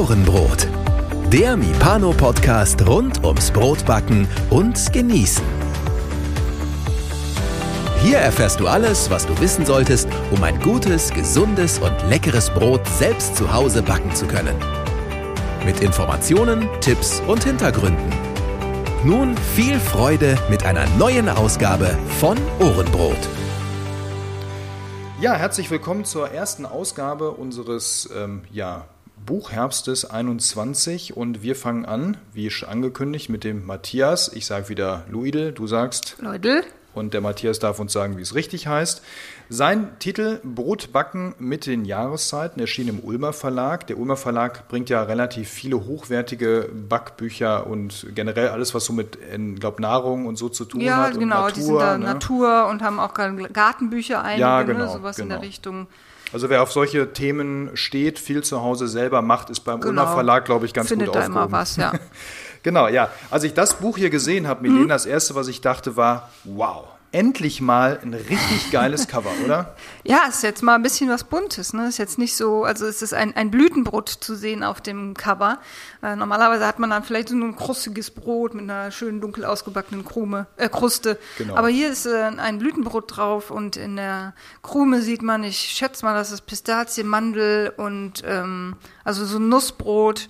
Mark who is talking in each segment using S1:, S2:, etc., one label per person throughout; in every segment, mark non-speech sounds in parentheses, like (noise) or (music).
S1: Ohrenbrot. Der Mipano-Podcast rund ums Brotbacken und Genießen. Hier erfährst du alles, was du wissen solltest, um ein gutes, gesundes und leckeres Brot selbst zu Hause backen zu können. Mit Informationen, Tipps und Hintergründen. Nun viel Freude mit einer neuen Ausgabe von Ohrenbrot.
S2: Ja, herzlich willkommen zur ersten Ausgabe unseres ähm, ja, Buchherbstes 21 und wir fangen an, wie schon angekündigt, mit dem Matthias. Ich sage wieder Luidel, du sagst
S3: Leudel.
S2: und der Matthias darf uns sagen, wie es richtig heißt. Sein Titel Brotbacken mit den Jahreszeiten erschien im Ulmer Verlag. Der Ulmer Verlag bringt ja relativ viele hochwertige Backbücher und generell alles, was so mit, ich glaube, Nahrung und so zu tun
S3: Ja,
S2: hat. und
S3: genau,
S2: Natur,
S3: die sind da
S2: ne?
S3: Natur und haben auch Gartenbücher einige,
S2: Ja,
S3: ne,
S2: genau,
S3: sowas in
S2: genau.
S3: der Richtung.
S2: Also wer auf solche Themen steht, viel zu Hause selber macht, ist beim
S3: Genau.
S2: Ulmer Verlag, glaube ich, ganz
S3: Findet
S2: gut
S3: da
S2: aufgehoben.
S3: immer was, ja. (laughs)
S2: Genau, ja. Als ich das Buch hier gesehen habe, Milena,
S3: Mhm.
S2: das erste, was ich dachte, war, wow, endlich mal ein richtig geiles Cover, oder? (laughs)
S3: Ja, ist jetzt mal ein bisschen was Buntes, ne? Ist jetzt nicht so, also es ist ein, ein Blütenbrot zu sehen auf dem Cover. Äh, normalerweise hat man dann vielleicht so ein krustiges Brot mit einer schönen dunkel ausgebackenen Krume, äh, Kruste.
S2: Genau.
S3: Aber hier ist äh, ein Blütenbrot drauf und in der Krume sieht man, ich schätze mal, das ist Pistazie, Mandel und ähm, also so ein Nussbrot.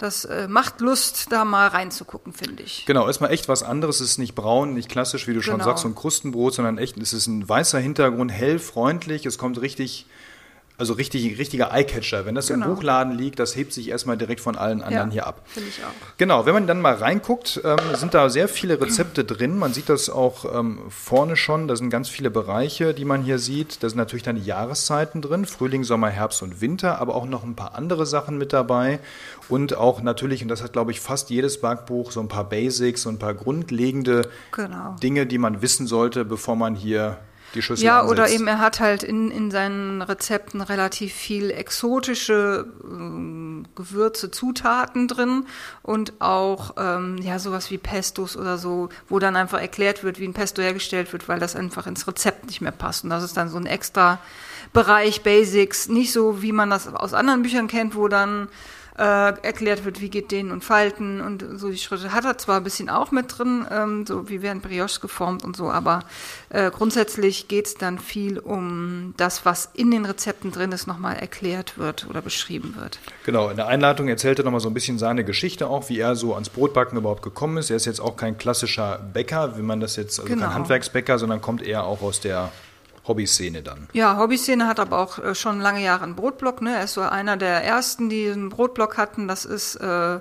S3: Das äh, macht Lust, da mal reinzugucken, finde ich.
S2: Genau, ist mal echt was anderes. Es ist nicht braun, nicht klassisch, wie du schon
S3: Genau.
S2: sagst, so ein Krustenbrot, sondern echt, es ist ein weißer Hintergrund, hell, freundlich. Es kommt richtig, also richtig, richtiger Eyecatcher. Wenn das im
S3: Genau.
S2: Buchladen liegt, das hebt sich erstmal direkt von allen anderen hier ab.
S3: Finde ich auch.
S2: Genau, wenn man dann mal reinguckt, ähm, sind da sehr viele Rezepte drin. Man sieht das auch ähm, vorne schon. Da sind ganz viele Bereiche, die man hier sieht. Da sind natürlich dann die Jahreszeiten drin. Frühling, Sommer, Herbst und Winter, aber auch noch ein paar andere Sachen mit dabei. Und auch natürlich, und das hat, glaube ich, fast jedes Backbuch, so ein paar Basics, so ein paar grundlegende
S3: Genau.
S2: Dinge, die man wissen sollte, bevor man hier die Schüssel
S3: Ja,
S2: ansetzt.
S3: oder eben er hat halt in, in seinen Rezepten relativ viel exotische ähm, Gewürze, Zutaten drin und auch ähm, ja sowas wie Pestos oder so, wo dann einfach erklärt wird, wie ein Pesto hergestellt wird, weil das einfach ins Rezept nicht mehr passt. Und das ist dann so ein extra Bereich Basics, nicht so wie man das aus anderen Büchern kennt, wo dann äh, erklärt wird, wie geht denen und Falten und so die Schritte. Hat er zwar ein bisschen auch mit drin, ähm, so wie werden Brioches geformt und so, aber äh, grundsätzlich geht es dann viel um das, was in den Rezepten drin ist, nochmal erklärt wird oder beschrieben wird.
S2: Genau, in der Einleitung erzählt er nochmal so ein bisschen seine Geschichte auch, wie er so ans Brotbacken überhaupt gekommen ist. Er ist jetzt auch kein klassischer Bäcker, wie man das jetzt, also
S3: Genau.
S2: kein Handwerksbäcker, sondern kommt eher auch aus der Hobbyszene dann.
S3: Ja, Hobbyszene hat aber auch äh, schon lange Jahre einen Brotblock. Ne? Er ist so einer der ersten, die einen Brotblock hatten. Das ist, äh,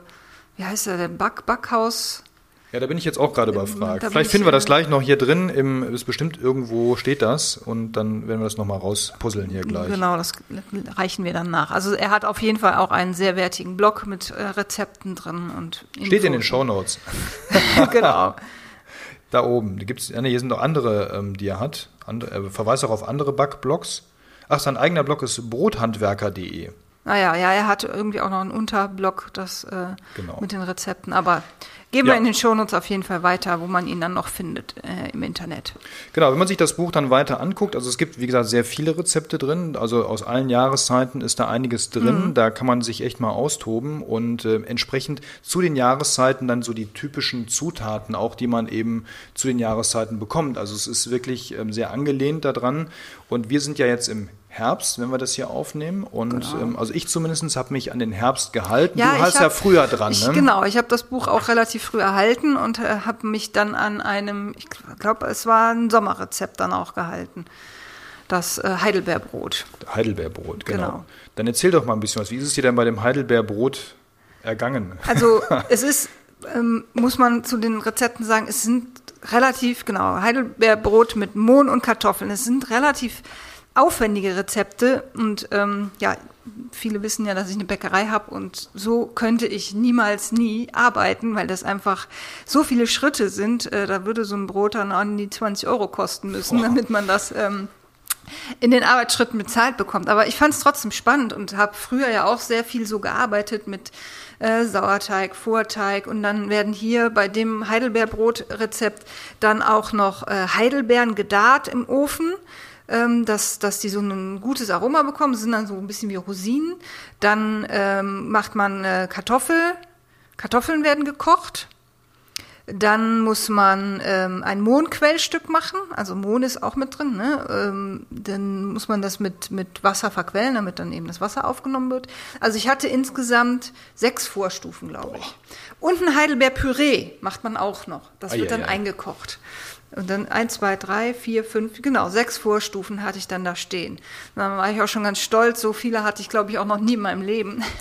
S3: wie heißt er, der Back Backhaus.
S2: Ja, da bin ich jetzt auch gerade überfragt.
S3: da bin
S2: Vielleicht
S3: ich,
S2: finden wir das
S3: äh,
S2: gleich noch hier drin. Im, ist bestimmt irgendwo steht das und dann werden wir das nochmal rauspuzzeln hier gleich.
S3: Genau, das reichen wir dann nach. Also er hat auf jeden Fall auch einen sehr wertigen Blog mit äh, Rezepten drin und
S2: Steht in den. Shownotes. (laughs)
S3: genau. (laughs)
S2: Da oben. Die gibt's, ja, nee, hier sind noch andere, ähm, die er hat. Andere, er verweist auch auf andere Backblogs. Ach, sein eigener Blog ist brothandwerker.de.
S3: Naja, ja, er hat irgendwie auch noch einen Unterblog, das äh,
S2: Genau.
S3: mit den Rezepten. Aber geben
S2: Ja.
S3: wir in den Shownotes auf jeden Fall weiter, wo man ihn dann noch findet äh, im Internet.
S2: Genau, wenn man sich das Buch dann weiter anguckt, also es gibt, wie gesagt, sehr viele Rezepte drin, also aus allen Jahreszeiten ist da einiges drin, da kann man sich echt mal austoben und äh, entsprechend zu den Jahreszeiten dann so die typischen Zutaten auch, die man eben zu den Jahreszeiten bekommt. Also es ist wirklich ähm, sehr angelehnt daran und wir sind ja jetzt im Herbst, wenn wir das hier aufnehmen und ähm, also ich zumindest habe mich an den Herbst gehalten. du
S3: ich
S2: hast
S3: hab-
S2: ja früher dran,
S3: ich,
S2: ne?
S3: Genau, ich habe das Buch auch relativ früh erhalten und äh, habe mich dann an einem, ich glaube, es war ein Sommerrezept dann auch gehalten. Das äh, Heidelbeerbrot.
S2: Heidelbeerbrot, genau.
S3: Genau.
S2: Dann erzähl doch mal ein bisschen was. Wie ist es dir denn bei dem Heidelbeerbrot ergangen?
S3: Also (laughs) es ist, ähm, muss man zu den Rezepten sagen, es sind relativ, genau, Heidelbeerbrot mit Mohn und Kartoffeln. Es sind relativ aufwendige Rezepte und ähm, ja, viele wissen ja, dass ich eine Bäckerei habe und so könnte ich niemals nie arbeiten, weil das einfach so viele Schritte sind. Äh, da würde so ein Brot dann an die 20 Euro kosten müssen, damit man das ähm, in den Arbeitsschritten bezahlt bekommt. Aber ich fand es trotzdem spannend und habe früher ja auch sehr viel so gearbeitet mit äh, Sauerteig, Vorteig und dann werden hier bei dem Heidelbeerbrotrezept dann auch noch äh, Heidelbeeren gedarrt im Ofen ähm, dass, dass die so ein gutes Aroma bekommen, sind dann so ein bisschen wie Rosinen. Dann ähm, macht man äh, Kartoffel, Kartoffeln werden gekocht. Dann muss man ähm, ein Mohnquellstück machen, also Mohn ist auch mit drin. Ne? Ähm, dann muss man das mit, mit Wasser verquellen, damit dann eben das Wasser aufgenommen wird. Also ich hatte insgesamt sechs Vorstufen, glaube ich. Und ein Heidelbeerpüree macht man auch noch. Das wird dann eingekocht. Und dann eins, zwei, drei, vier, fünf, genau, sechs Vorstufen hatte ich dann da stehen. Dann war ich auch schon ganz stolz. So viele hatte ich, glaube ich, auch noch nie in meinem Leben. (laughs)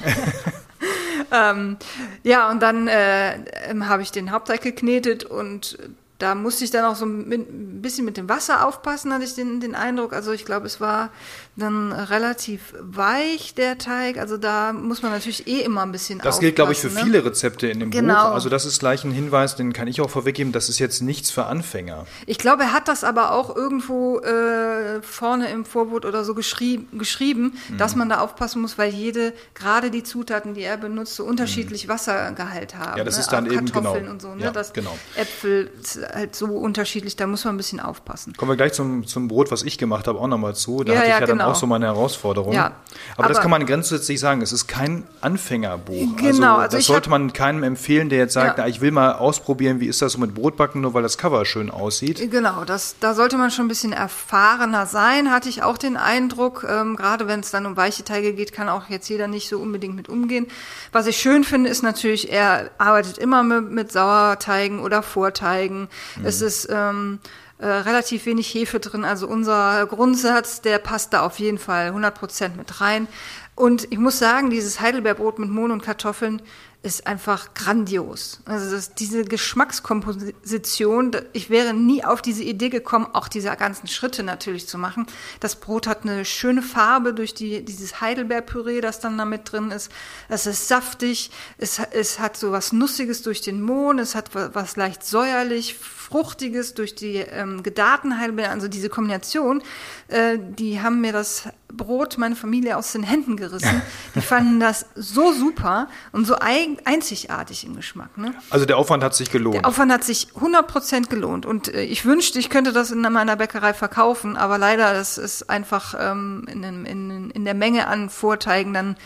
S3: (laughs) ähm, ja, und dann äh, ähm, habe ich den Hauptteig geknetet und da musste ich dann auch so ein bisschen mit dem Wasser aufpassen, hatte ich den, den Eindruck. Also ich glaube, es war dann relativ weich, der Teig. Also da muss man natürlich eh immer ein bisschen
S2: Das gilt, glaube ich, für ne? viele Rezepte in dem
S3: genau.
S2: Buch. Also das ist gleich ein Hinweis, den kann ich auch vorweggeben, das ist jetzt nichts für Anfänger.
S3: Ich glaube, er hat das aber auch irgendwo äh, vorne im Vorwort oder so geschrieb, geschrieben, mhm. dass man da aufpassen muss, weil jede, gerade die Zutaten, die er benutzt, so unterschiedlich mhm. Wassergehalt haben.
S2: Ja, das
S3: ne?
S2: ist dann
S3: auch
S2: eben
S3: Kartoffeln
S2: genau.
S3: und so. Ne?
S2: Ja,
S3: das
S2: genau.
S3: Äpfel halt so unterschiedlich, da muss man ein bisschen aufpassen.
S2: Kommen wir gleich zum, zum Brot, was ich gemacht habe, auch nochmal zu. Da
S3: Ja,
S2: hatte
S3: ja,
S2: ich ja
S3: genau.
S2: dann auch so meine Herausforderung.
S3: Ja.
S2: Aber, das
S3: Aber-
S2: kann man grundsätzlich sagen, es ist kein Anfängerbuch.
S3: Genau,
S2: also,
S3: also
S2: das
S3: ich
S2: sollte
S3: hab-
S2: man keinem empfehlen, der jetzt sagt,
S3: Ja.
S2: na, ich will mal ausprobieren, wie ist das so mit Brotbacken, nur weil das Cover schön aussieht.
S3: Genau, das, da sollte man schon ein bisschen erfahrener sein, hatte ich auch den Eindruck. Ähm, gerade wenn es dann um weiche Teige geht, kann auch jetzt jeder nicht so unbedingt mit umgehen. Was ich schön finde, ist natürlich, er arbeitet immer mit, mit Sauerteigen oder Vorteigen. Es ist ähm, äh, relativ wenig Hefe drin. Also unser Grundsatz, der passt da auf jeden Fall 100% mit rein. Und ich muss sagen, dieses Heidelbeerbrot mit Mohn und Kartoffeln ist einfach grandios. Also das, diese Geschmackskomposition, ich wäre nie auf diese Idee gekommen, auch diese ganzen Schritte natürlich zu machen. Das Brot hat eine schöne Farbe durch die, dieses Heidelbeerpüree, das dann da mit drin ist. Es ist saftig, es, es hat so was Nussiges durch den Mohn, es hat wa- was leicht säuerlich, Fruchtiges durch die ähm, gedarten Heidelbeeren, also diese Kombination, äh, die haben mir das Brot, meine Familie aus den Händen gerissen. (laughs) Die fanden das so super und so ein, einzigartig im Geschmack. Ne?
S2: Also der Aufwand hat sich gelohnt.
S3: Der Aufwand hat sich 100% gelohnt und äh, ich wünschte, ich könnte das in meiner Bäckerei verkaufen, aber leider, das ist einfach ähm, in, in, in der Menge an Vorteigen dann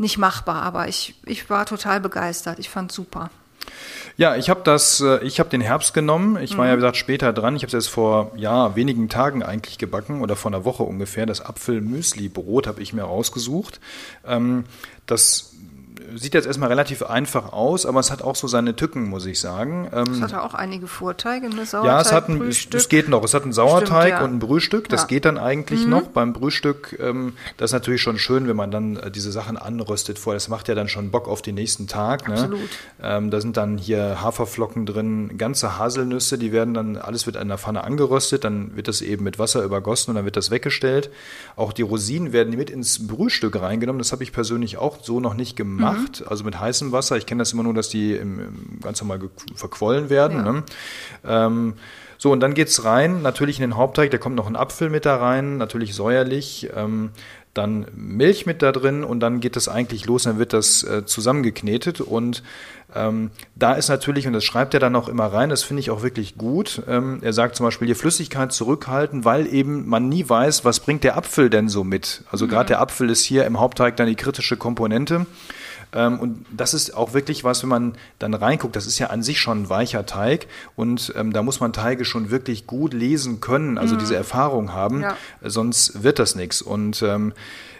S3: nicht machbar. Aber ich, ich war total begeistert. Ich fand super.
S2: Ja, ich habe das, äh, ich habe den Herbst genommen. Ich war ja wie gesagt später dran. Ich habe es erst vor ja wenigen Tagen eigentlich gebacken oder vor einer Woche ungefähr. Das Apfel-Müsli-Brot habe ich mir rausgesucht. Ähm, das sieht jetzt erstmal relativ einfach aus, aber es hat auch so seine Tücken, muss ich sagen. Ähm,
S3: Es hatte auch einige Vorteige, ne?
S2: ja, es hat ein, es,
S3: Sauerteig,
S2: es geht noch. Es hat einen Sauerteig
S3: Stimmt, ja.
S2: und ein Brühstück. Das
S3: Ja.
S2: geht dann eigentlich noch. Beim Brühstück, ähm, das ist natürlich schon schön, wenn man dann äh, diese Sachen anröstet vorher. Das macht ja dann schon Bock auf den nächsten Tag. Ne?
S3: Absolut.
S2: Ähm, da sind dann hier Haferflocken drin, ganze Haselnüsse, die werden dann, alles wird in der Pfanne angeröstet, dann wird das eben mit Wasser übergossen und dann wird das weggestellt. Auch die Rosinen werden mit ins Brühstück reingenommen. Das habe ich persönlich auch so noch nicht gemacht. Also mit heißem Wasser. Ich kenne das immer nur, dass die im, im ganz normal verquollen werden.
S3: Ja.
S2: Ne? Ähm, so, und dann geht's rein, natürlich in den Hauptteig, da kommt noch ein Apfel mit da rein, natürlich säuerlich, ähm, dann Milch mit da drin und dann geht es eigentlich los, dann wird das äh, zusammengeknetet und ähm, da ist natürlich, und das schreibt er dann auch immer rein, das finde ich auch wirklich gut, ähm, er sagt zum Beispiel, die Flüssigkeit zurückhalten, weil eben man nie weiß, was bringt der Apfel denn so mit. Also gerade der Apfel ist hier im Hauptteig dann die kritische Komponente. Ähm, und das ist auch wirklich was, wenn man dann reinguckt, das ist ja an sich schon ein weicher Teig und ähm, da muss man Teige schon wirklich gut lesen können, also diese Erfahrung haben,
S3: Ja.
S2: sonst wird das nichts. Und ähm,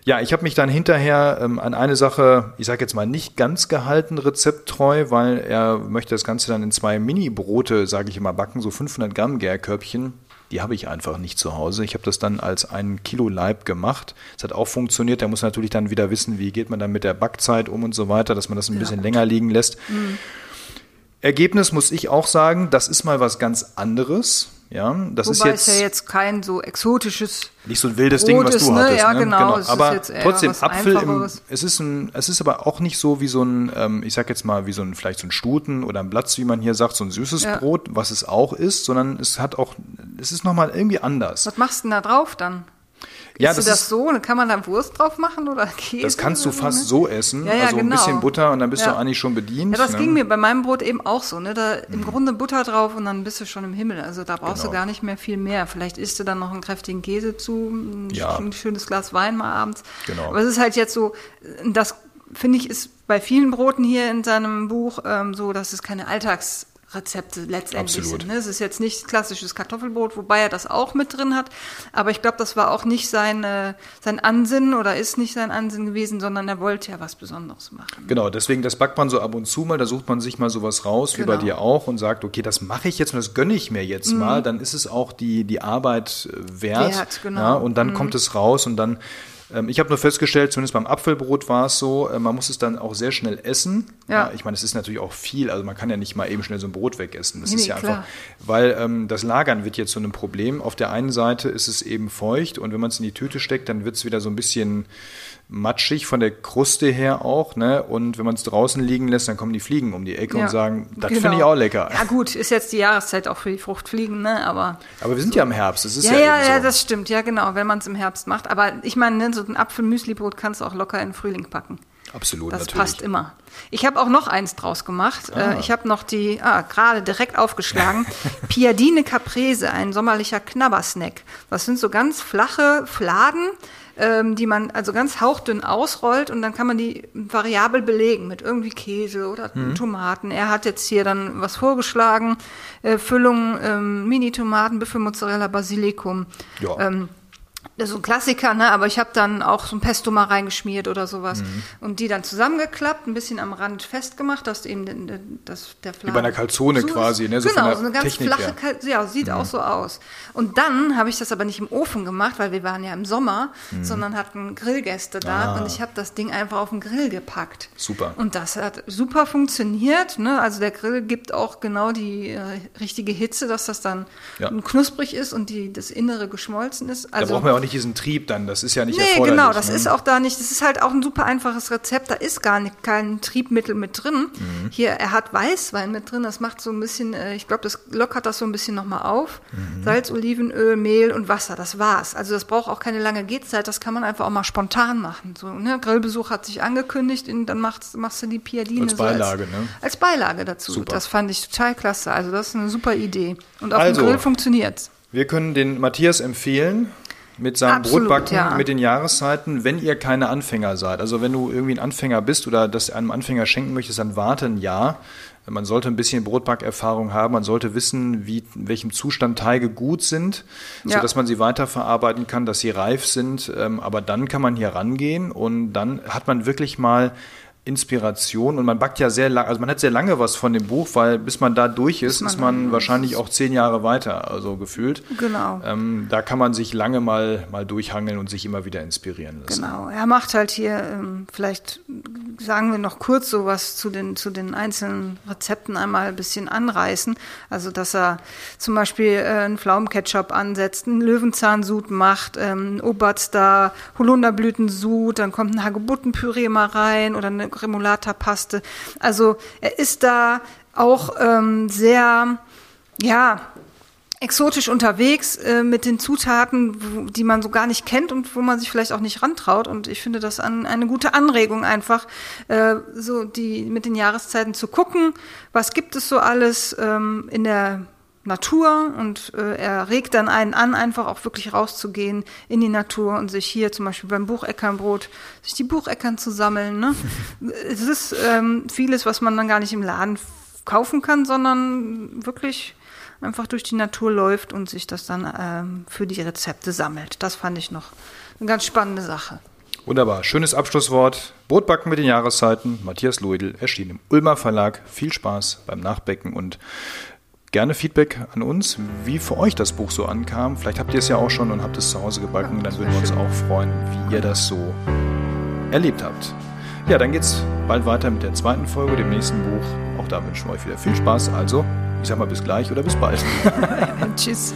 S2: ja, ich habe mich dann hinterher ähm, an eine Sache, ich sage jetzt mal nicht ganz gehalten, rezepttreu, weil er möchte das Ganze dann in zwei Mini-Brote, sage ich immer, backen, so 500 Gramm Gärkörbchen. Die habe ich einfach nicht zu Hause. Ich habe das dann als ein Kilo Leib gemacht. Es hat auch funktioniert. Der muss natürlich dann wieder wissen, wie geht man dann mit der Backzeit um und so weiter, dass man das ein bisschen länger liegen lässt. Ergebnis muss ich auch sagen, das ist mal was ganz anderes. Ja, das ist
S3: Wobei
S2: jetzt,
S3: es ja jetzt kein so exotisches
S2: nicht so ein wildes
S3: Brot
S2: Ding, was
S3: ist,
S2: du
S3: ne?
S2: hattest.
S3: Ja,
S2: ne?
S3: genau. Ist
S2: Aber trotzdem, Apfel, im, es, ist ein, es ist aber auch nicht so wie so ein, ähm, ich sag jetzt mal, wie so ein, vielleicht so ein Stuten oder ein Blatz, wie man hier sagt, so ein süßes
S3: Ja.
S2: Brot, was es auch ist, sondern es hat auch, es ist nochmal irgendwie anders.
S3: Was machst du denn da drauf dann?
S2: Ja, das
S3: du das
S2: ist-
S3: so? Kann man da Wurst drauf machen oder (laughs) Käse?
S2: Das kannst du fast
S3: ne?
S2: so essen.
S3: Ja, ja,
S2: also ein
S3: genau.
S2: bisschen Butter und dann bist
S3: Ja.
S2: du eigentlich schon bedient.
S3: Ja, das
S2: ne?
S3: ging mir bei meinem Brot eben auch so. Ne? Da im Grunde Butter drauf und dann bist du schon im Himmel. Also da brauchst
S2: Genau.
S3: du gar nicht mehr viel mehr. Vielleicht isst du dann noch einen kräftigen Käse zu, ein, ein schönes Glas Wein mal abends.
S2: Genau.
S3: Aber es ist halt jetzt so, das finde ich ist bei vielen Broten hier in seinem Buch ähm, so, dass es keine Alltagsrezepte letztendlich
S2: Absolut.
S3: sind. Ne? Es ist jetzt nicht klassisches Kartoffelbrot, wobei er das auch mit drin hat. Aber ich glaube, das war auch nicht sein, äh, sein Ansinnen oder ist nicht sein Ansinnen gewesen, sondern er wollte ja was Besonderes machen.
S2: Genau, deswegen das backt man so ab und zu mal, da sucht man sich mal sowas raus, wie bei
S3: Genau. Mhm.
S2: dir auch, und sagt, okay, das mache ich jetzt und das gönne ich mir jetzt mal, dann ist es auch die, die Arbeit äh, wert.
S3: Wert, genau.
S2: Ja, und dann kommt es raus und dann, ich habe nur festgestellt, zumindest beim Apfelbrot war es so, äh, man muss es dann auch sehr schnell essen.
S3: Ja.
S2: ich meine, es ist natürlich auch viel, also man kann ja nicht mal eben schnell so ein Brot wegessen. Das
S3: Nee,
S2: ist ja
S3: klar.
S2: einfach, weil ähm, das Lagern wird jetzt zu einem Problem. Auf der einen Seite ist es eben feucht und wenn man es in die Tüte steckt, dann wird es wieder so ein bisschen matschig von der Kruste her auch, ne? Und wenn man es draußen liegen lässt, dann kommen die Fliegen um die Ecke
S3: Ja,
S2: und sagen, das
S3: genau.
S2: finde ich auch lecker.
S3: Ja gut, ist jetzt die Jahreszeit auch für die Fruchtfliegen, ne? Aber
S2: Aber wir sind ja im Herbst, das ist
S3: ja,
S2: ja,
S3: ja,
S2: eben
S3: ja,
S2: so.
S3: das stimmt, ja genau, wenn man es im Herbst macht. Aber ich meine, ne, so ein Apfelmüslibrot kannst du auch locker in den Frühling packen.
S2: Absolut,
S3: Das
S2: natürlich.
S3: passt immer. Ich habe auch noch eins draus gemacht.
S2: Ah.
S3: Äh, Ich habe noch die, ah, gerade direkt aufgeschlagen, (laughs) Piadine Caprese, ein sommerlicher Knabbersnack. Das sind so ganz flache Fladen, ähm, die man also ganz hauchdünn ausrollt und dann kann man die variabel belegen mit irgendwie Käse oder
S2: Mhm.
S3: Tomaten. Er hat jetzt hier dann was vorgeschlagen, äh, Füllung, ähm, Mini-Tomaten, Büffelmozzarella, Basilikum.
S2: Ja.
S3: Ähm, das ist so ein Klassiker, ne? aber ich habe dann auch so ein Pesto mal reingeschmiert oder sowas
S2: Mhm.
S3: und die dann zusammengeklappt, ein bisschen am Rand festgemacht, dass eben das, der Fladen
S2: bei einer Calzone
S3: so
S2: quasi, ne? So
S3: genau,
S2: der
S3: so eine ganz
S2: Technik
S3: flache,
S2: her. Mhm.
S3: Ja, sieht auch so aus. Und dann habe ich das aber nicht im Ofen gemacht, weil wir waren ja im Sommer,
S2: Mhm.
S3: sondern hatten Grillgäste da und ich habe das Ding einfach auf den Grill gepackt.
S2: Ah. Super.
S3: Und das hat super funktioniert. Ne? Also der Grill gibt auch genau die äh, richtige Hitze, dass das dann
S2: Ja.
S3: knusprig ist und die, das Innere geschmolzen ist. Also,
S2: wir auch nicht diesen Trieb dann, das ist ja nicht
S3: Nee,
S2: erforderlich.
S3: genau, das
S2: ne?
S3: ist auch da nicht, das ist halt auch ein super einfaches Rezept, da ist gar nicht, kein Triebmittel mit drin.
S2: Mhm.
S3: Hier, er hat Weißwein mit drin, das macht so ein bisschen, äh, ich glaube, das lockert das so ein bisschen nochmal auf.
S2: Mhm.
S3: Salz, Olivenöl, Mehl und Wasser, das war's. Also das braucht auch keine lange Gehzeit, das kann man einfach auch mal spontan machen. So, ne? Grillbesuch hat sich angekündigt, und dann machst, machst du die Piadine
S2: Als
S3: so
S2: Beilage,
S3: als,
S2: ne?
S3: als Beilage dazu.
S2: Super.
S3: Das fand ich total klasse. Also das ist eine super Idee. Und auf
S2: Also,
S3: dem Grill funktioniert's.
S2: Wir können den Matthias empfehlen mit seinem
S3: Absolut,
S2: Brotbacken,
S3: ja.
S2: mit den Jahreszeiten, wenn ihr keine Anfänger seid. Also wenn du irgendwie ein Anfänger bist oder das einem Anfänger schenken möchtest, dann warte ein Jahr. Man sollte ein bisschen Brotbackerfahrung haben, man sollte wissen, wie, in welchem Zustand Teige gut sind,
S3: Ja.
S2: sodass man sie weiterverarbeiten kann, dass sie reif sind. Ähm, Aber dann kann man hier rangehen und dann hat man wirklich mal Inspiration und man backt ja sehr lange, also man hat sehr lange was von dem Buch, weil bis man da durch ist,
S3: man
S2: ist man wahrscheinlich auch zehn Jahre weiter, also gefühlt.
S3: Genau.
S2: Ähm, da kann man sich lange mal, mal durchhangeln und sich immer wieder inspirieren lassen.
S3: Genau, er macht halt hier, ähm, vielleicht sagen wir noch kurz sowas zu den, zu den einzelnen Rezepten einmal ein bisschen anreißen. Also, dass er zum Beispiel äh, einen Pflaumenketchup ansetzt, einen Löwenzahnsud macht, ähm, Oberster, Holunderblütensud, dann kommt ein Hagebuttenpüree mal rein oder eine Remoulata-Paste. Also, er ist da auch ähm, sehr, ja, exotisch unterwegs äh, mit den Zutaten, wo, die man so gar nicht kennt und wo man sich vielleicht auch nicht rantraut. Und ich finde das an, eine gute Anregung einfach, äh, so die mit den Jahreszeiten zu gucken, was gibt es so alles ähm, in der Natur und äh, er regt dann einen an, einfach auch wirklich rauszugehen in die Natur und sich hier zum Beispiel beim Bucheckernbrot, sich die Bucheckern zu sammeln. Ne? es ist ähm, vieles, was man dann gar nicht im Laden kaufen kann, sondern wirklich einfach durch die Natur läuft und sich das dann ähm, für die Rezepte sammelt. Das fand ich noch eine ganz spannende Sache.
S2: Wunderbar, schönes Abschlusswort. Brotbacken mit den Jahreszeiten. Matthias Luidl erschien im Ulmer Verlag. Viel Spaß beim Nachbecken und gerne Feedback an uns, wie für euch das Buch so ankam. Vielleicht habt ihr es ja auch schon und habt es zu Hause gebacken. Dann würden wir uns auch freuen, wie ihr das so erlebt habt. Ja, dann geht's bald weiter mit der zweiten Folge, dem nächsten Buch. Auch da wünschen wir euch wieder viel Spaß. Also, ich sag mal bis gleich oder bis bald. (laughs)
S3: Tschüss.